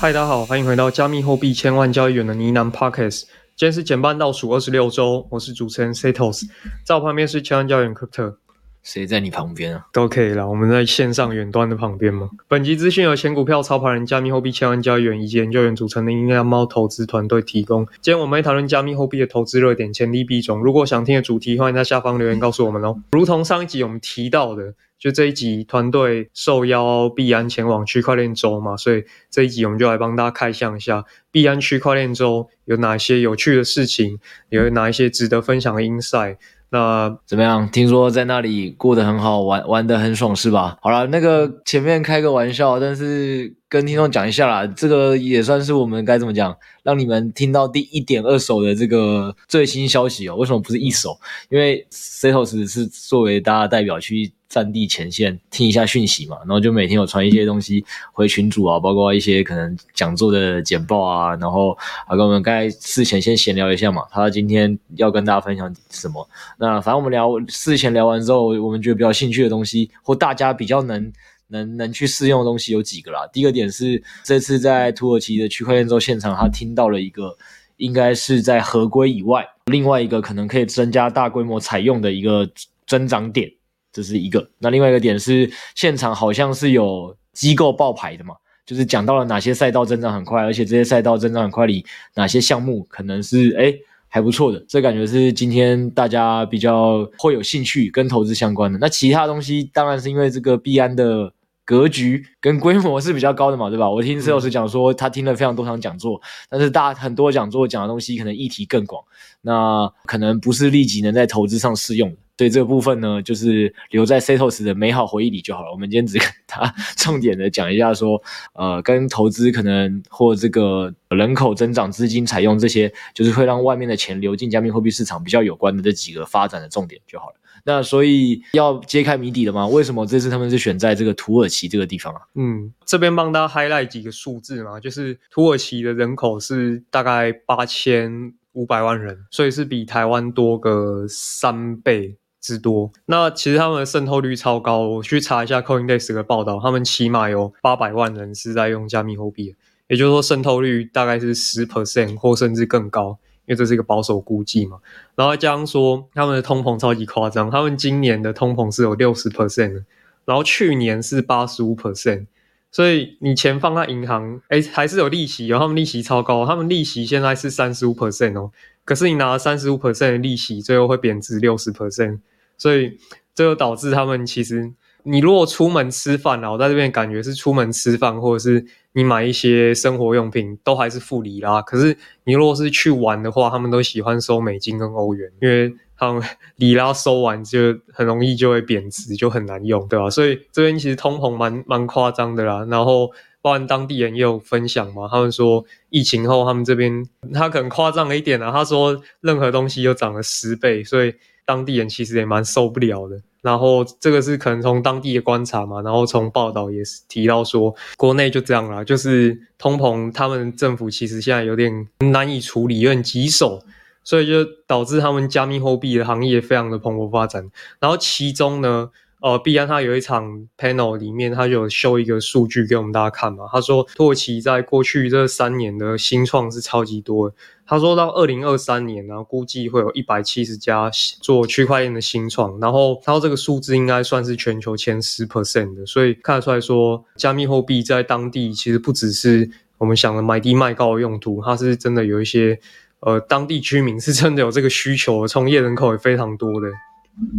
嗨，大家好，欢迎回到加密货币千万交易员的呢喃 Podcast。今天是减半倒数二十六周，我是主持人 Setos，在我旁边是千万交易员 Crypto。谁在你旁边啊？都可以啦，我们在线上远端的旁边嘛。本集资讯由前股票操盘人、加密货币千万交易员以及研究员组成的呢喃猫投资团队提供。今天我们会讨论加密货币的投资热点、潜力币种。如果想听的主题，欢迎在下方留言告诉我们哦。如同上一集我们提到的。就这一集，团队受邀币安前往区块链周嘛，所以这一集我们就来帮大家开箱一下币安区块链周有哪些有趣的事情，有哪一些值得分享的 insight。那怎么样？听说在那里过得很好，玩玩得很爽是吧？好了，那个前面开个玩笑，但是跟听众讲一下啦，这个也算是我们该怎么讲，让你们听到第一点二手的这个最新消息哦。为什么不是一手？因为 Setos 是作为大家代表去。战地前线听一下讯息嘛，然后就每天有传一些东西回群主啊，包括一些可能讲座的简报啊，然后啊跟我们该事前先闲聊一下嘛，他今天要跟大家分享什么？那反正我们聊事前聊完之后，我们觉得比较兴趣的东西或大家比较能能能去试用的东西有几个啦。第一个点是这次在土耳其的区块链周现场，他听到了一个应该是在合规以外，另外一个可能可以增加大规模采用的一个增长点。这是一个，那另外一个点是，现场好像是有机构报牌的嘛，就是讲到了哪些赛道增长很快，而且这些赛道增长很快里哪些项目可能是诶还不错的，这感觉是今天大家比较会有兴趣跟投资相关的。那其他东西当然是因为这个币安的格局跟规模是比较高的嘛，对吧？我听 Setos 讲说他听了非常多场讲座，但是大很多讲座讲的东西可能议题更广，那可能不是立即能在投资上适用的。所以这个部分呢，就是留在 Setos 的美好回忆里就好了。我们今天只跟他重点的讲一下，说，呃，跟投资可能或这个人口增长、资金采用这些，就是会让外面的钱流进加密货币市场比较有关的这几个发展的重点就好了。那所以要揭开谜底了吗？为什么这次他们是选在这个土耳其这个地方啊？嗯，这边帮大家 highlight 几个数字嘛，就是土耳其的人口是大概八千五百万人，所以是比台湾多个三倍。之多，那其实他们的渗透率超高。我去查一下 CoinDesk 的报道，他们起码有八百万人是在用加密货币，也就是说渗透率大概是十 percent 或甚至更高，因为这是一个保守估计嘛。然后加上说他们的通膨超级夸张，他们今年的通膨是有六十 percent，然后去年是八十五 percent，所以你钱放在银行，哎，还是有利息哦，他们利息超高，他们利息现在是三十五 percent 哦，可是你拿三十五 percent 的利息，最后会贬值六十 percent。所以这就导致他们其实，你如果出门吃饭啊，我在这边感觉是出门吃饭，或者是你买一些生活用品，都还是付里拉。可是你如果是去玩的话，他们都喜欢收美金跟欧元，因为他们里拉收完就很容易就会贬值，就很难用，对吧？所以这边其实通膨蛮蛮夸张的啦。然后包含当地人也有分享嘛，他们说疫情后他们这边他可能夸张了一点啊，他说任何东西又涨了十倍，所以。当地人其实也蛮受不了的，然后这个是可能从当地的观察嘛，然后从报道也是提到说，国内就这样啦，就是通膨，他们政府其实现在有点难以处理，有点棘手，所以就导致他们加密货币的行业非常的蓬勃发展，然后其中呢。呃，币安他有一场 panel 里面，他就有秀一个数据给我们大家看嘛。他说，土耳其在过去这三年的新创是超级多的。他说到二零二三年，然后估计会有一百七十家做区块链的新创，然后他说这个数字应该算是全球前十 percent 的，所以看得出来说，加密货币在当地其实不只是我们想的买低卖高的用途，它是真的有一些呃当地居民是真的有这个需求，从业人口也非常多的。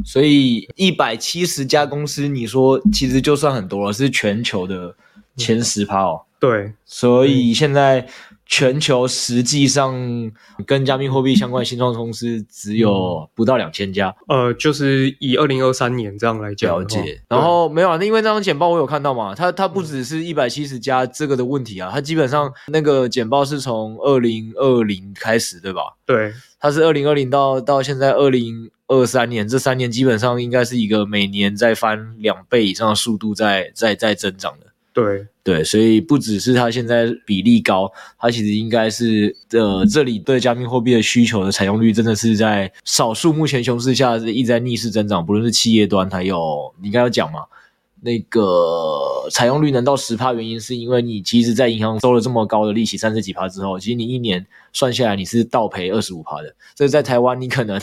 所以一百七十家公司，你说其实就算很多了，是全球的前十趴哦。对，所以现在全球实际上跟加密货币相关的新创公司只有不到两千家。呃，就是以二零二三年这样来讲，了解。然后没有啊，那因为那张简报我有看到嘛，它它不只是一百七十家这个的问题啊，它基本上那个简报是从二零二零开始，对吧？对，它是二零二零到到现在二零二三年，这三年基本上应该是一个每年在翻两倍以上的速度在在在增长的。对对，所以不只是它现在比例高，它其实应该是呃，这里对加密货币的需求的采用率真的是在少数目前熊市下是一直在逆势增长，不论是企业端还有你刚要讲嘛，那个采用率能到十趴，原因是因为你其实，在银行收了这么高的利息三十几趴之后，其实你一年算下来你是倒赔二十五趴的，所以在台湾你可能。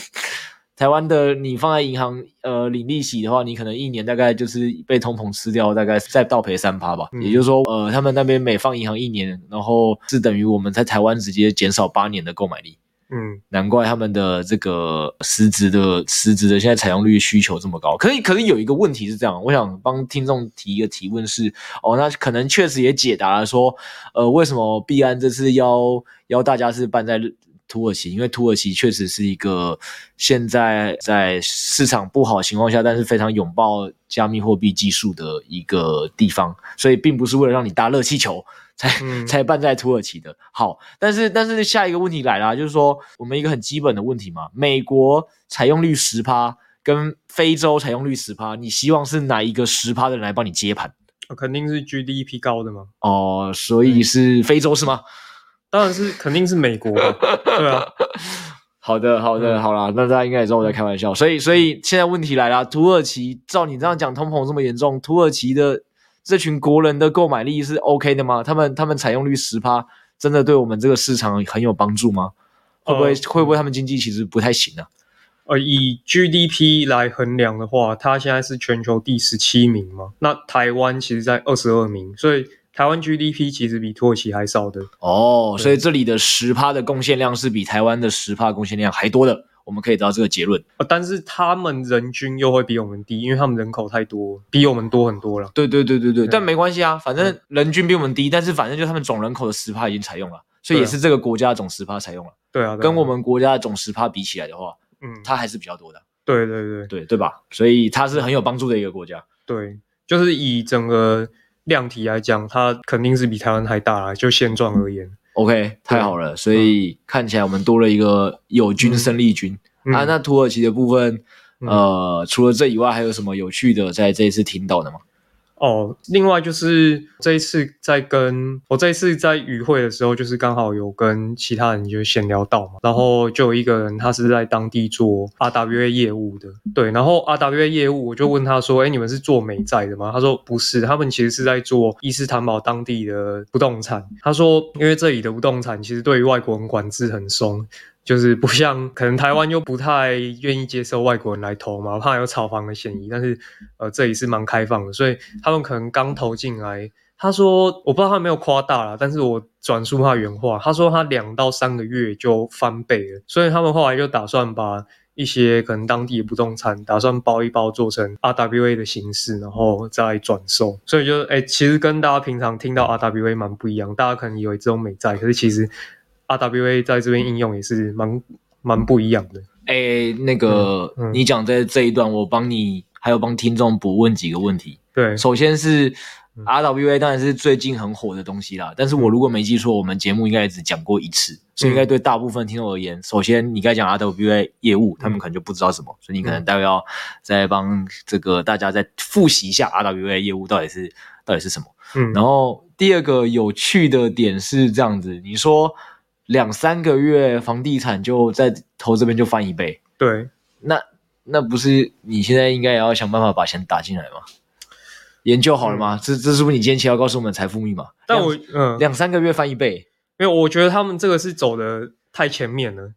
台湾的你放在银行，呃，领利息的话，你可能一年大概就是被通膨吃掉，大概再倒赔三趴吧。嗯、也就是说，呃，他们那边每放银行一年，然后是等于我们在台湾直接减少八年的购买力。嗯，难怪他们的这个实质的实质的现在采用率需求这么高。可以，可以有一个问题是这样，我想帮听众提一个提问是，哦，那可能确实也解答了说，呃，为什么币安这次邀邀大家是办在。土耳其，因为土耳其确实是一个现在在市场不好的情况下，但是非常拥抱加密货币技术的一个地方，所以并不是为了让你搭热气球才、嗯、才办在土耳其的。好，但是但是下一个问题来了，就是说我们一个很基本的问题嘛，美国采用率十趴，跟非洲采用率十趴，你希望是哪一个十趴的人来帮你接盘？肯定是 GDP 高的嘛。哦，所以是非洲是吗？当然是，肯定是美国吧，对啊。好的，好的，好啦，那大家应该也知道我在开玩笑。所以，所以现在问题来了，土耳其照你这样讲，通膨这么严重，土耳其的这群国人的购买力是 OK 的吗？他们他们采用率十趴，真的对我们这个市场很有帮助吗？会不会、呃、会不会他们经济其实不太行呢、啊？呃，以 GDP 来衡量的话，它现在是全球第十七名嘛，那台湾其实在二十二名，所以。台湾 GDP 其实比土耳其还少的哦，所以这里的十趴的贡献量是比台湾的十趴贡献量还多的，我们可以得到这个结论。但是他们人均又会比我们低，因为他们人口太多，比我们多很多了。对对对对对，但没关系啊，反正人均比我们低，但是反正就他们总人口的十趴已经采用了，所以也是这个国家总十趴采用了。对啊，跟我们国家的总十趴比起来的话，嗯，它还是比较多的。对对对对对吧？所以它是很有帮助的一个国家。对，就是以整个。量体来讲，它肯定是比台湾还大啦，就现状而言。OK，太好了，所以看起来我们多了一个友军生力军、嗯、啊。那土耳其的部分，嗯、呃，除了这以外，还有什么有趣的在这一次听到的吗？哦，另外就是这一次在跟我这一次在与会的时候，就是刚好有跟其他人就闲聊到嘛，然后就有一个人他是在当地做 RWA 业务的，对，然后 RWA 业务我就问他说，哎，你们是做美债的吗？他说不是，他们其实是在做伊斯坦堡当地的不动产。他说，因为这里的不动产其实对于外国人管制很松。就是不像可能台湾又不太愿意接受外国人来投嘛，怕有炒房的嫌疑。但是呃，这里是蛮开放的，所以他们可能刚投进来。他说，我不知道他有没有夸大啦，但是我转述他原话，他说他两到三个月就翻倍了。所以他们后来就打算把一些可能当地的不动产打算包一包做成 RWA 的形式，然后再转售。所以就哎、其实跟大家平常听到 RWA 蛮不一样，大家可能以为这种美债，可是其实。RWA 在这边应用也是蛮蛮不一样的。哎、欸，那个、嗯嗯、你讲在这一段，我帮你还有帮听众补问几个问题。对，首先是 RWA 当然是最近很火的东西啦。但是我如果没记错，我们节目应该也只讲过一次，所以应该对大部分听众而言，首先你该讲 RWA 业务，他们可能就不知道什么，所以你可能待会要再帮这个大家再复习一下 RWA 业务到底是到底是什么。嗯，然后第二个有趣的点是这样子，你说。两三个月，房地产就在投这边就翻一倍。对，那那不是你现在应该也要想办法把钱打进来吗？研究好了吗？嗯、这这是不是你今天要告诉我们财富密码？但我嗯，两三个月翻一倍，因为我觉得他们这个是走的太前面了，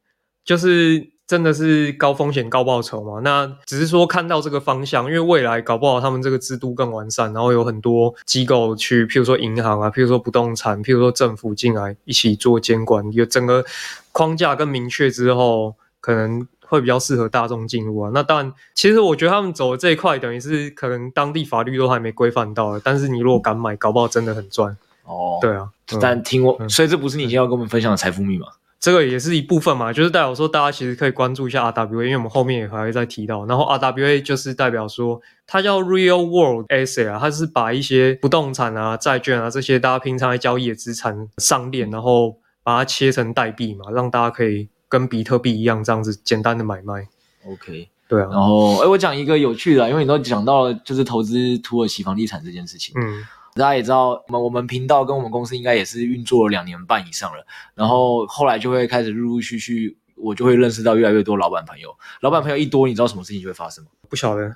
就是。真的是高风险高报酬嘛？那只是说看到这个方向，因为未来搞不好他们这个制度更完善，然后有很多机构去，譬如说银行啊，譬如说不动产，譬如说政府进来一起做监管，有整个框架更明确之后，可能会比较适合大众进入啊。那当然，其实我觉得他们走的这一块，等于是可能当地法律都还没规范到，但是你如果敢买，搞不好真的很赚。哦，对啊，但听我，嗯、所以这不是你今天要跟我们分享的财富密码。这个也是一部分嘛，就是代表说大家其实可以关注一下 RWA，因为我们后面也还会再提到。然后 RWA 就是代表说它叫 Real World Asset 啊，它是把一些不动产啊、债券啊这些大家平常在交易的资产上链，然后把它切成代币嘛，让大家可以跟比特币一样这样子简单的买卖。OK，对啊。然后哎，我讲一个有趣的，因为你都讲到了就是投资土耳其房地产这件事情。嗯。大家也知道，我们我们频道跟我们公司应该也是运作了两年半以上了，然后后来就会开始陆陆续续，我就会认识到越来越多老板朋友。老板朋友一多，你知道什么事情就会发生吗？不晓得。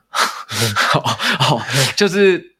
好，就是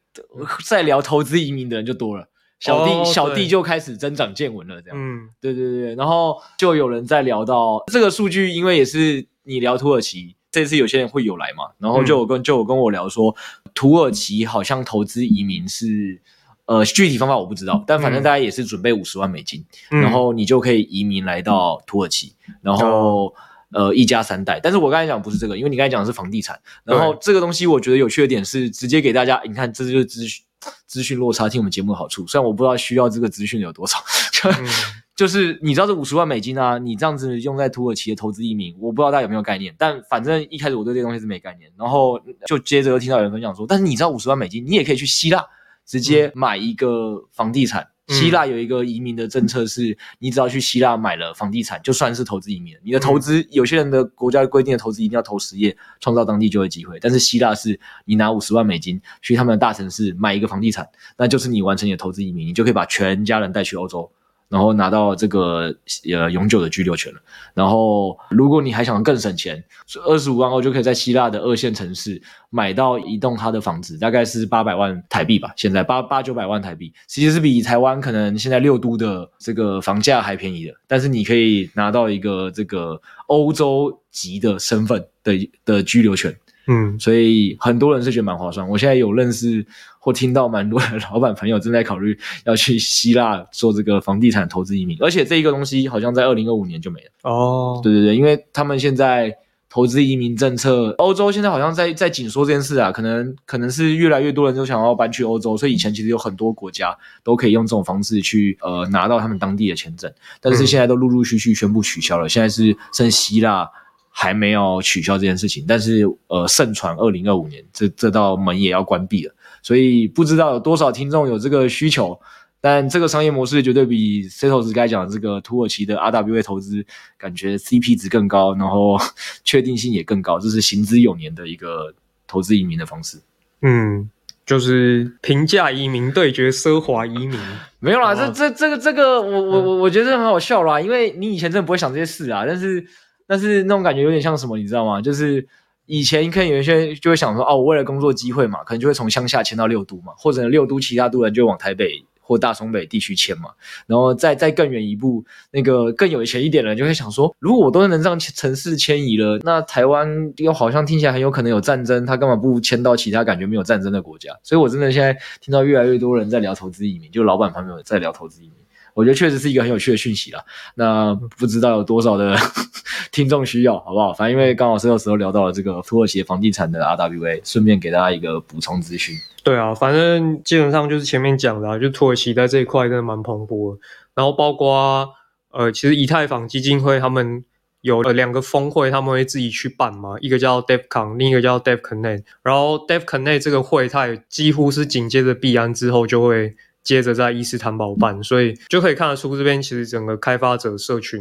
在聊投资移民的人就多了，小弟、哦、小弟就开始增长见闻了，这样。嗯，对对对，然后就有人在聊到这个数据，因为也是你聊土耳其。这次有些人会有来嘛，然后就有跟、嗯、就有跟我聊说，土耳其好像投资移民是，呃，具体方法我不知道，但反正大家也是准备五十万美金，嗯、然后你就可以移民来到土耳其，嗯、然后、嗯、呃一家三代。但是我刚才讲不是这个，因为你刚才讲的是房地产，然后这个东西我觉得有趣的点是直接给大家，你看这就是资讯资讯落差，听我们节目的好处。虽然我不知道需要这个资讯有多少。嗯就是你知道这五十万美金啊，你这样子用在土耳其的投资移民，我不知道大家有没有概念。但反正一开始我对这些东西是没概念，然后就接着又听到有人分享说，但是你知道五十万美金，你也可以去希腊直接买一个房地产。嗯、希腊有一个移民的政策是，你只要去希腊买了房地产，就算是投资移民。你的投资，有些人的国家规定的投资一定要投实业，创造当地就业机会。但是希腊是你拿五十万美金去他们的大城市买一个房地产，那就是你完成你的投资移民，你就可以把全家人带去欧洲。然后拿到这个呃永久的居留权了。然后如果你还想更省钱，二十五万欧就可以在希腊的二线城市买到一栋他的房子，大概是八百万台币吧。现在八八九百万台币，其实是比台湾可能现在六都的这个房价还便宜的。但是你可以拿到一个这个欧洲籍的身份的的居留权。嗯，所以很多人是觉得蛮划算。我现在有认识或听到蛮多的老板朋友正在考虑要去希腊做这个房地产投资移民，而且这一个东西好像在二零二五年就没了。哦，对对对，因为他们现在投资移民政策，欧洲现在好像在在紧缩这件事啊，可能可能是越来越多人都想要搬去欧洲，所以以前其实有很多国家都可以用这种方式去呃拿到他们当地的签证，但是现在都陆陆续续宣布取消了，现在是剩希腊。还没有取消这件事情，但是呃，盛传二零二五年这这道门也要关闭了，所以不知道有多少听众有这个需求，但这个商业模式绝对比 Setos 该讲的这个土耳其的 RWA 投资感觉 CP 值更高，然后确定性也更高，这是行之有年的一个投资移民的方式。嗯，就是平价移民对决奢华移民，没有啦，这这这个这个我我我我觉得很好笑啦，因为你以前真的不会想这些事啊，但是。但是那种感觉有点像什么，你知道吗？就是以前可能有一些就会想说，哦，我为了工作机会嘛，可能就会从乡下迁到六都嘛，或者六都其他都人就往台北或大松北地区迁嘛。然后再再更远一步，那个更有钱一点的人就会想说，如果我都能让城市迁移了，那台湾又好像听起来很有可能有战争，他干嘛不迁到其他感觉没有战争的国家？所以我真的现在听到越来越多人在聊投资移民，就老板朋友在聊投资移民。我觉得确实是一个很有趣的讯息啦。那不知道有多少的 听众需要，好不好？反正因为刚好是有时候聊到了这个土耳其房地产的 RWA，顺便给大家一个补充资讯。对啊，反正基本上就是前面讲的啊，就土耳其在这一块真的蛮蓬勃的。然后包括呃，其实以太坊基金会他们有呃两个峰会，他们会自己去办嘛，一个叫 DevCon，另一个叫 DevConnect。然后 DevConnect 这个会，它也几乎是紧接着币安之后就会。接着在伊斯坦堡办，所以就可以看得出这边其实整个开发者社群，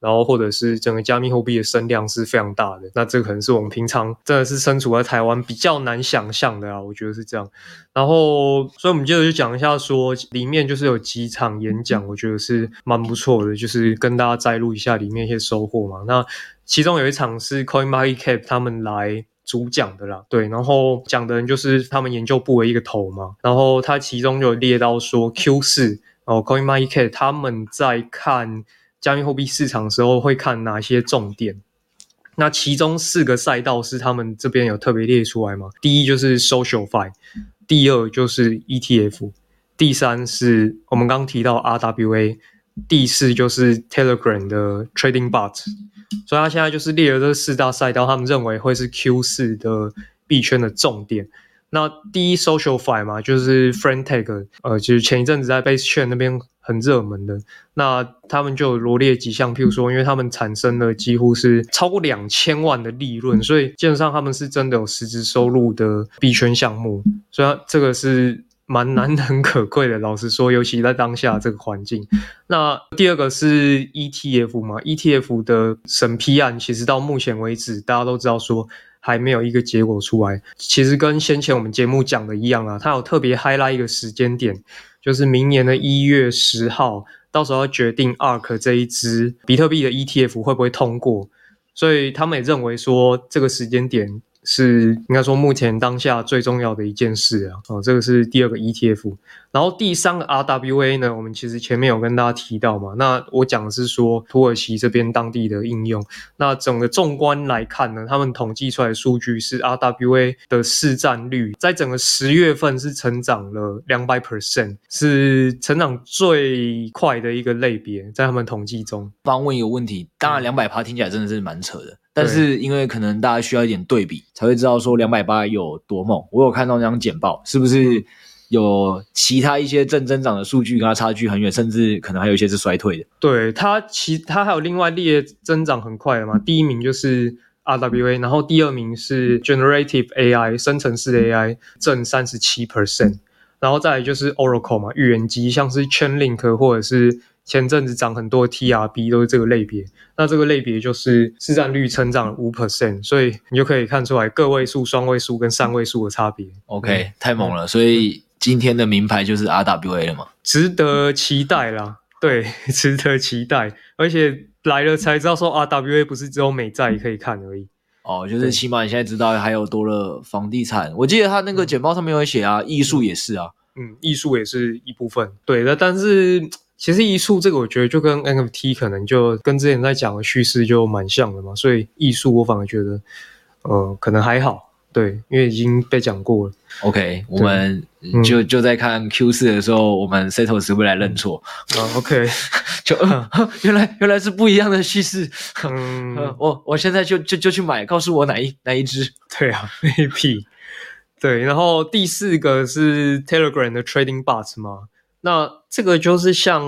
然后或者是整个加密货币的声量是非常大的。那这可能是我们平常真的是身处在台湾比较难想象的啊，我觉得是这样。然后，所以我们接着就讲一下说，说里面就是有几场演讲，我觉得是蛮不错的，就是跟大家摘录一下里面一些收获嘛。那其中有一场是 CoinMarketCap 他们来。主讲的啦，对，然后讲的人就是他们研究部的一个头嘛，然后他其中就有列到说 Q 四哦 Coin Market 他们在看加密货币市场的时候会看哪些重点？那其中四个赛道是他们这边有特别列出来嘛？第一就是 SocialFi，第二就是 ETF，第三是我们刚刚提到 RWA，第四就是 Telegram 的 Trading Bot。所以他现在就是列了这四大赛道，他们认为会是 Q 四的币圈的重点。那第一 SocialFi 嘛，就是 Friend.tag，呃，就是前一阵子在 Base Chain 那边很热门的。那他们就罗列几项，譬如说，因为他们产生了几乎是超过两千万的利润，所以基本上他们是真的有实质收入的币圈项目。所以这个是。蛮难能可贵的，老实说，尤其在当下这个环境。那第二个是 ETF 嘛，ETF 的审批案，其实到目前为止，大家都知道说还没有一个结果出来。其实跟先前我们节目讲的一样啊，它有特别 highlight 一个时间点，就是明年的一月十号，到时候要决定 ARK 这一支比特币的 ETF 会不会通过。所以他们也认为说这个时间点。是应该说目前当下最重要的一件事啊，哦，这个是第二个 ETF，然后第三个 RWA 呢，我们其实前面有跟大家提到嘛，那我讲的是说土耳其这边当地的应用，那整个纵观来看呢，他们统计出来的数据是 RWA 的市占率在整个十月份是成长了两百 percent，是成长最快的一个类别，在他们统计中。帮问一个问题，当然两百趴听起来真的是蛮扯的。但是因为可能大家需要一点对比，才会知道说两百八有多猛。我有看到那张简报，是不是有其他一些正增长的数据跟它差距很远，甚至可能还有一些是衰退的？对，它其它还有另外列增长很快的嘛？第一名就是 RWA，然后第二名是 Generative AI 生成式 AI，正三十七 percent，然后再来就是 Oracle 嘛，预言机，像是 Chainlink 或者是。前阵子涨很多 TRB 都是这个类别，那这个类别就是市占率成长了五 percent，所以你就可以看出来个位数、双位数跟三位数的差别。OK，嗯，太猛了，所以今天的名牌就是 RWA 了嘛？值得期待啦，对，值得期待，而且来了才知道说 RWA 不是只有美债可以看而已。哦，就是起码你现在知道还有多了房地产，我记得他那个简报上面有写啊，艺术也是啊，嗯，艺术也是一部分，对的，但是。其实艺术这个，我觉得就跟 NFT 可能就跟之前在讲的叙事就蛮像的嘛，所以艺术我反而觉得，呃，可能还好，对，因为已经被讲过了。OK，我们就、嗯、就在看 Q 四的时候，我们 Setos 会来认错。啊，OK，就、呃、原来原来是不一样的叙事。嗯，呃、我我现在就就就去买，告诉我哪一哪一只？对啊，AP。对，然后第四个是 Telegram 的 Trading Bot 嘛。那这个就是像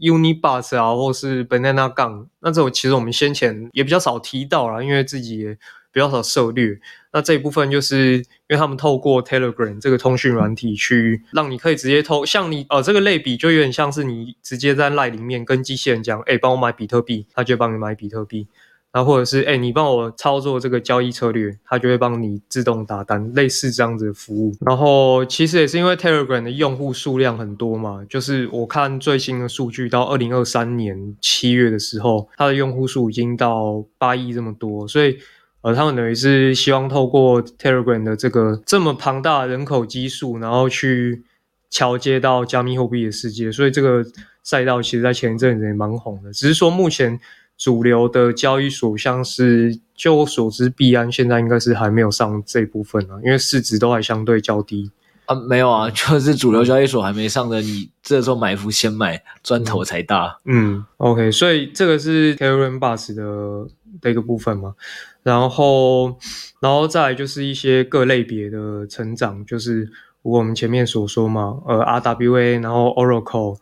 Unibus 啊，或是 Banana Gun，那这种其实我们先前也比较少提到啦，因为自己也比较少涉猎。那这一部分就是因为他们透过 Telegram 这个通讯软体去让你可以直接透，像你呃这个类比就有点像是你直接在 Line 里面跟机器人讲，哎，帮我买比特币，他就帮你买比特币。然后或者是哎，你帮我操作这个交易策略，它就会帮你自动打单，类似这样子的服务。然后其实也是因为 Telegram 的用户数量很多嘛，就是我看最新的数据，到二零二三年七月的时候，它的用户数已经到八亿这么多，所以呃，他们等于是希望透过 Telegram 的这个这么庞大的人口基数，然后去桥接到加密货币的世界。所以这个赛道其实在前一阵子也蛮红的，只是说目前。主流的交易所，像是就我所知，币安现在应该是还没有上这部分啊，因为市值都还相对较低啊。没有啊，就是主流交易所还没上的，你这时候埋伏先买，砖头才大。嗯，OK，所以这个是 Telegram Bus 的的一个部分嘛。然后，然后再来就是一些各类别的成长，就是我们前面所说嘛，呃，RWA，然后 Oracle，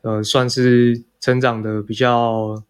呃，算是成长的比较。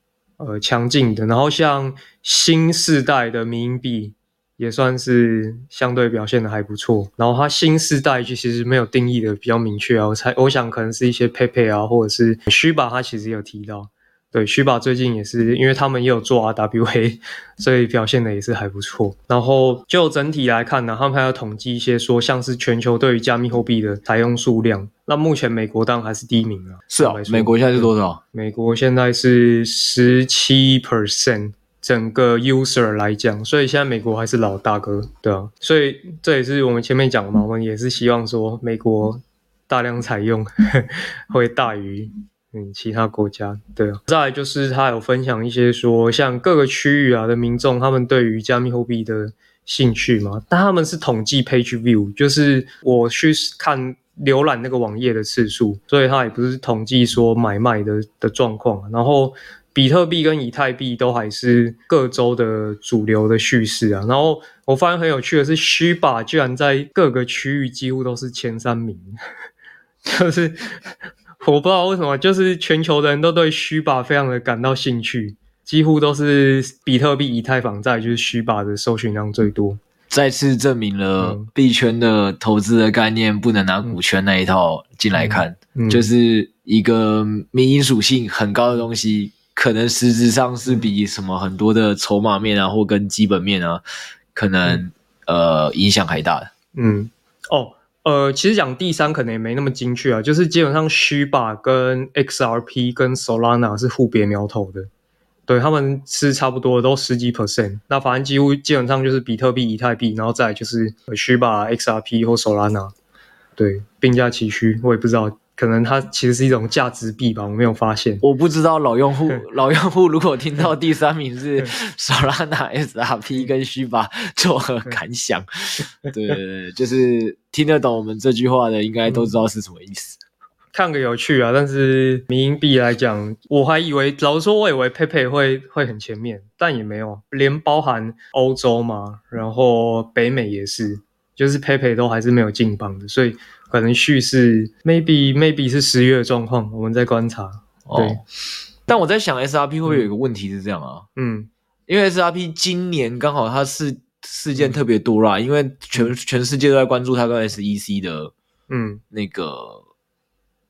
呃，强劲的，然后像新世代的迷因币也算是相对表现的还不错。然后它新世代就其实没有定义的比较明确啊，我猜我想可能是一些配配啊，或者是虚吧它其实有提到。对，Shiba 最近也是，因为他们也有做 RWA，所以表现的也是还不错。然后就整体来看呢，他们还要统计一些说，像是全球对于加密货币的采用数量。那目前美国当然还是第一名啊。是啊，美国现在是多少？美国现在是十七 percent，整个 user 来讲，所以现在美国还是老大哥，对啊。所以这也是我们前面讲的嘛，我们也是希望说美国大量采用 会大于。嗯，其他国家对啊，再来就是他有分享一些说，像各个区域啊的民众，他们对于加密货币的兴趣嘛，但他们是统计 page view，就是我去看浏览那个网页的次数，所以他也不是统计说买卖的的状况。然后比特币跟以太币都还是各州的主流的叙事啊。然后我发现很有趣的是，Shiba 居然在各个区域几乎都是前三名，就是我不知道为什么，就是全球的人都对 Shiba 非常的感到兴趣，几乎都是比特币、以太坊在就是 Shiba 的搜寻量最多。再次证明了币圈的投资的概念不能拿股权那一套进来看，嗯。嗯、就是一个民营属性很高的东西，可能实质上是比什么很多的筹码面啊，或跟基本面啊，可能、嗯、呃影响还大的。嗯，哦，呃，其实讲第三可能也没那么精确啊，就是基本上 Shiba 跟 XRP 跟 Solana 是互别苗头的。对，他们是差不多都十几 percent，那反正几乎基本上就是比特币、以太币，然后再就是 Shiba、XRP 或 Solana，对，并驾齐驱。我也不知道，可能它其实是一种价值币吧，我没有发现。我不知道老用户 老用户如果听到第三名是 Solana、XRP 跟 Shiba 作何感想？对就是听得懂我们这句话的，应该都知道是什么意思。看个有趣啊，但是民营币来讲，我还以为，老实说，我以为 Pepe 会会很前面，但也没有，连包含欧洲嘛，然后北美也是，就是 Pepe 都还是没有进榜的，所以可能叙事 maybe maybe 是十月的状况，我们在观察。对，哦、但我在想 SRP 会不会有一个问题是这样啊？嗯，因为 SRP 今年刚好它是事件特别多啦，嗯、因为全全世界都在关注它跟 SEC 的嗯那个。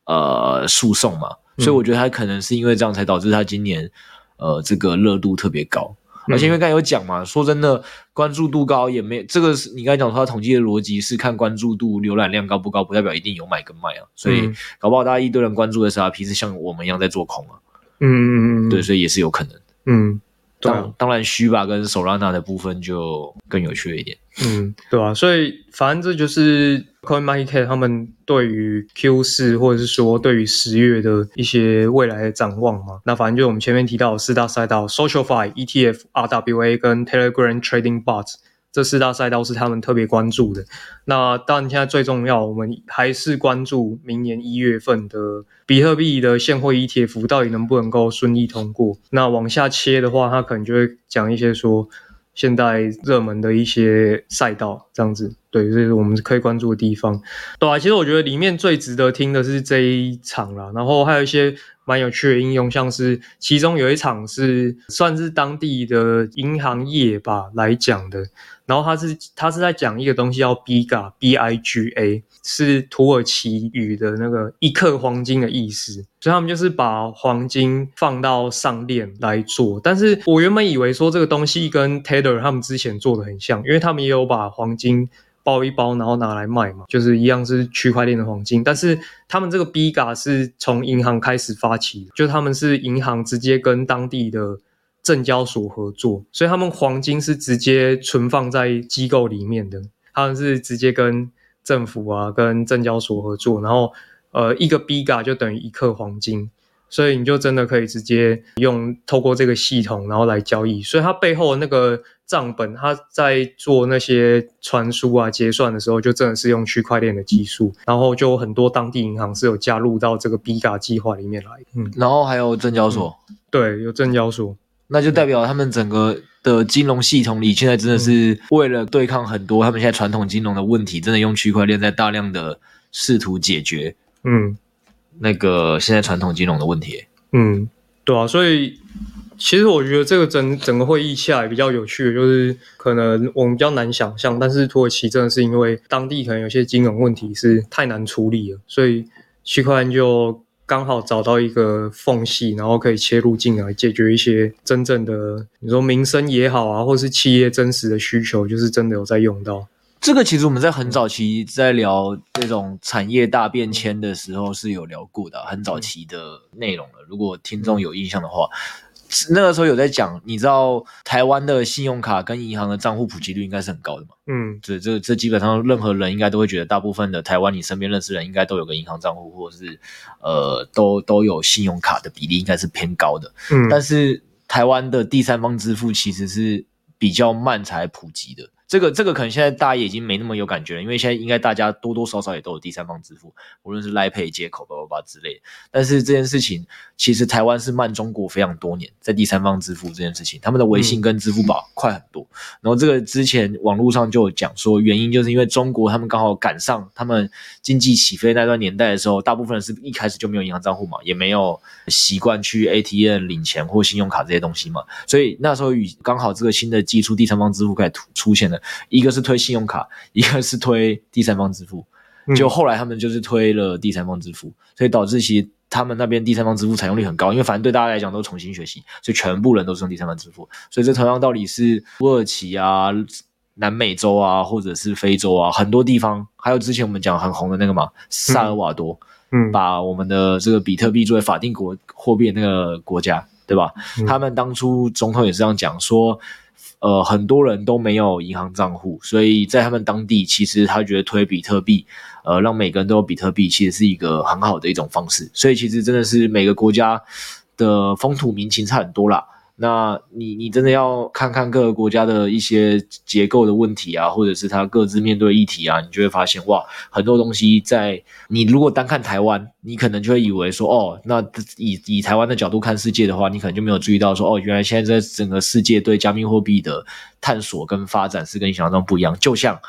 呃，诉讼嘛，所以我觉得它可能是因为这样才导致它今年，呃，这个热度特别高。而且因为刚才有讲嘛，说真的，关注度高也没这个是你刚才讲说他统计的逻辑是看关注度、浏览量高不高，不代表一定有买跟卖啊。所以搞不好大家一堆人关注的 SRP 是像我们一样在做空啊。嗯嗯嗯，对，所以也是有可能。嗯。当、啊、当然，Shiba 跟 Solana 的部分就更有趣一点。嗯，对、啊？所以反正这就是 CoinMarketCap 他们对于 Q 四或者是说对于十月的一些未来的展望嘛。那反正就我们前面提到的四大赛道：SocialFi、ETF、RWA 跟 Telegram Trading Bot。这四大赛道是他们特别关注的。那当然，现在最重要，我们还是关注明年一月份的比特币的现货 ETF 到底能不能够顺利通过。那往下切的话，他可能就会讲一些说现在热门的一些赛道这样子。对，这是我们可以关注的地方。对啊，其实我觉得里面最值得听的是这一场啦，然后还有一些蛮有趣的应用，像是其中有一场是算是当地的银行业吧来讲的。然后他是他是在讲一个东西叫 Biga B I G A，是土耳其语的那个一克黄金的意思，所以他们就是把黄金放到上链来做。但是我原本以为说这个东西跟 Tether 他们之前做的很像，因为他们也有把黄金包一包然后拿来卖嘛，就是一样是区块链的黄金。但是他们这个 BGA 是从银行开始发起，就他们是银行直接跟当地的。证交所合作，所以他们黄金是直接存放在机构里面的，他们是直接跟政府啊、跟证交所合作，然后呃，一个 BGA 就等于一克黄金，所以你就真的可以直接用透过这个系统然后来交易，所以它背后那个账本，它在做那些传输啊、结算的时候，就真的是用区块链的技术，然后就很多当地银行是有加入到这个 Biga 计划里面来，嗯，然后还有证交所，嗯、对，有证交所。那就代表他们整个的金融系统里，现在真的是为了对抗很多他们现在传统金融的问题，真的用区块链在大量的试图解决，嗯，那个现在传统金融的问题。嗯，对啊，所以其实我觉得这个整整个会议下来比较有趣的，就是可能我们比较难想象，但是土耳其真的是因为当地可能有些金融问题是太难处理了，所以区块链就。刚好找到一个缝隙，然后可以切入进来解决一些真正的，你说民生也好啊，或是企业真实的需求，就是真的有在用到。这个其实我们在很早期在聊这种产业大变迁的时候是有聊过的，很早期的内容了。如果听众有印象的话。那个时候有在讲，你知道台湾的信用卡跟银行的账户普及率应该是很高的嘛？嗯，这这这基本上任何人应该都会觉得，大部分的台湾你身边认识的人应该都有个银行账户，或者是呃都都有信用卡的比例应该是偏高的。嗯，但是台湾的第三方支付其实是比较慢才普及的。这个这个可能现在大家也已经没那么有感觉了，因为现在应该大家多多少少也都有第三方支付，无论是 Line Pay 接口、叭叭叭之类的。但是这件事情其实台湾是慢中国非常多年，在第三方支付这件事情，他们的微信跟支付宝快很多。嗯、然后这个之前网络上就有讲说，原因就是因为中国他们刚好赶上他们经济起飞那段年代的时候，大部分人是一开始就没有银行账户嘛，也没有习惯去 ATM 领钱或信用卡这些东西嘛，所以那时候与刚好这个新的技术第三方支付开始出现了，一个是推信用卡，一个是推第三方支付，就后来他们就是推了第三方支付，所以导致其实他们那边第三方支付采用率很高，因为反正对大家来讲都重新学习，所以全部人都是用第三方支付，所以这同样道理是土耳其啊、南美洲啊，或者是非洲啊，很多地方，还有之前我们讲很红的那个嘛，萨尔瓦多。嗯。嗯，把我们的这个比特币作为法定国货币的那个国家，对吧？嗯、他们当初总统也是这样讲说，呃，很多人都没有银行账户，所以在他们当地，其实他觉得推比特币，呃，让每个人都有比特币，其实是一个很好的一种方式。所以其实真的是每个国家的风土民情差很多啦。那你你真的要看看各个国家的一些结构的问题啊，或者是他各自面对议题啊，你就会发现哇，很多东西在你如果单看台湾，你可能就会以为说哦，那以以台湾的角度看世界的话，你可能就没有注意到说哦，原来现在在整个世界对加密货币的探索跟发展是跟你想象中不一样，就像。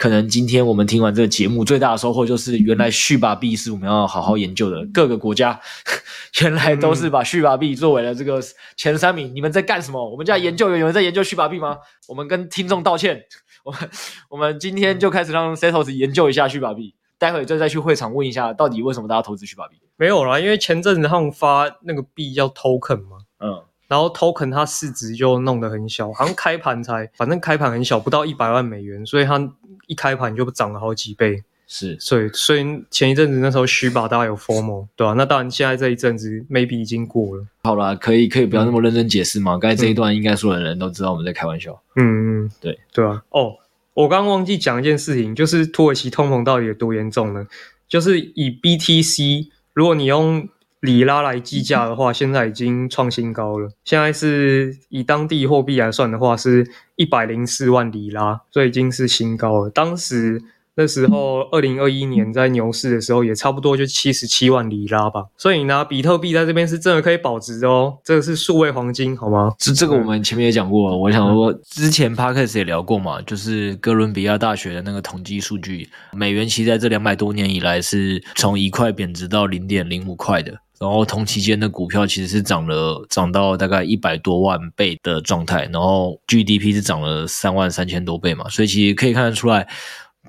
可能今天我们听完这个节目，最大的收获就是，原来续把币是我们要好好研究的。各个国家 原来都是把续把币作为了这个前三名。你们在干什么？我们家研究员有人在研究续把币吗？我们跟听众道歉。我们我们今天就开始让 Setos 研究一下续把币，待会就再去会场问一下，到底为什么大家投资续把币？没有啦，因为前阵子他们发那个币叫 Token 嘛，嗯。然后 token 它市值就弄得很小，好像开盘才，反正开盘很小，不到一百万美元，所以它一开盘就涨了好几倍。是，所以所以前一阵子那时候虚把大家有 FOMO，对吧、啊？那当然现在这一阵子 maybe 已经过了。好啦，可以可以不要那么认真解释嘛？刚才这一段应该所有的人都知道我们在开玩笑。嗯嗯，对对啊。哦，我刚刚忘记讲一件事情，就是土耳其通膨到底有多严重呢？就是以 BTC，如果你用里拉来计价的话，现在已经创新高了。现在是以当地货币来算的话，是一百零四万里拉，所以已经是新高了。当时。那时候，二零二一年在牛市的时候，也差不多就七十七万里拉吧。所以你拿比特币在这边是真的可以保值哦，这个是数位黄金，好吗？这这个我们前面也讲过，我想说之前 Podcast 也聊过嘛，就是哥伦比亚大学的那个统计数据，美元其实在这两百多年以来是从一块贬值到零点零五块的，然后同期间的股票其实是涨了，涨到大概一百多万倍的状态，然后 GDP 是涨了三万三千多倍嘛，所以其实可以看得出来。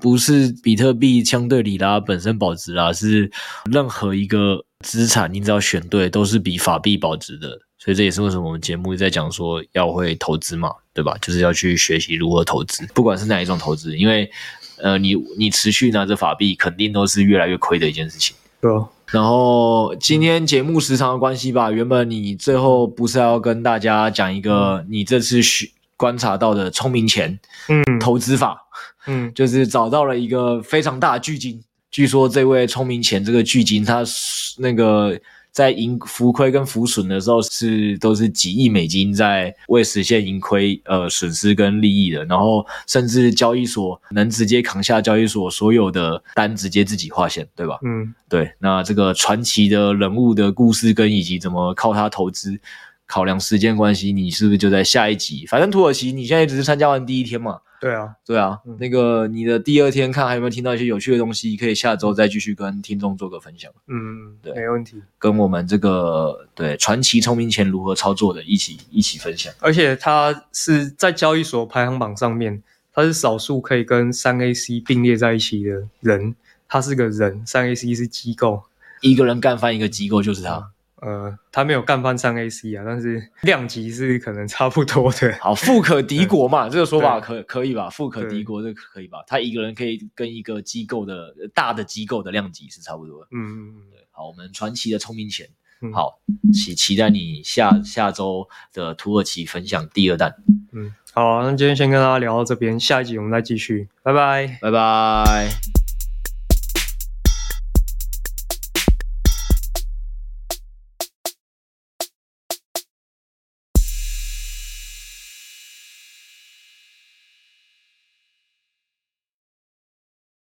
不是比特币相对里拉本身保值啦，是任何一个资产，你只要选对，都是比法币保值的。所以这也是为什么我们节目在讲说要会投资嘛，对吧？就是要去学习如何投资，不管是哪一种投资，因为呃，你你持续拿着法币，肯定都是越来越亏的一件事情。对啊。然后今天节目时长的关系吧，原本你最后不是要跟大家讲一个你这次学观察到的聪明钱嗯投资法。嗯，就是找到了一个非常大的巨鲸。据说这位聪明钱这个巨鲸，他那个在盈浮亏跟浮损的时候是都是几亿美金在为实现盈亏呃损失跟利益的。然后甚至交易所能直接扛下交易所所有的单，直接自己划线，对吧？嗯，对。那这个传奇的人物的故事跟以及怎么靠他投资，考量时间关系，你是不是就在下一集？反正土耳其你现在只是参加完第一天嘛。对啊，对啊，嗯、那个你的第二天看还有没有听到一些有趣的东西，可以下周再继续跟听众做个分享。嗯，对，没问题。跟我们这个对传奇聪明钱如何操作的一起一起分享。而且他是在交易所排行榜上面，他是少数可以跟三 AC 并列在一起的人。他是个人，三 AC 是机构，一个人干翻一个机构就是他。嗯呃，他没有干翻三 AC 啊，但是量级是可能差不多的。好，富可敌国嘛，这个说法可可以吧？富可敌国这个可以吧？他一个人可以跟一个机构的大的机构的量级是差不多的。嗯嗯嗯，对。好，我们传奇的聪明钱，好，期期待你下下周的土耳其分享第二弹。嗯，好，那今天先跟大家聊到这边，下一集我们再继续，拜拜，拜拜。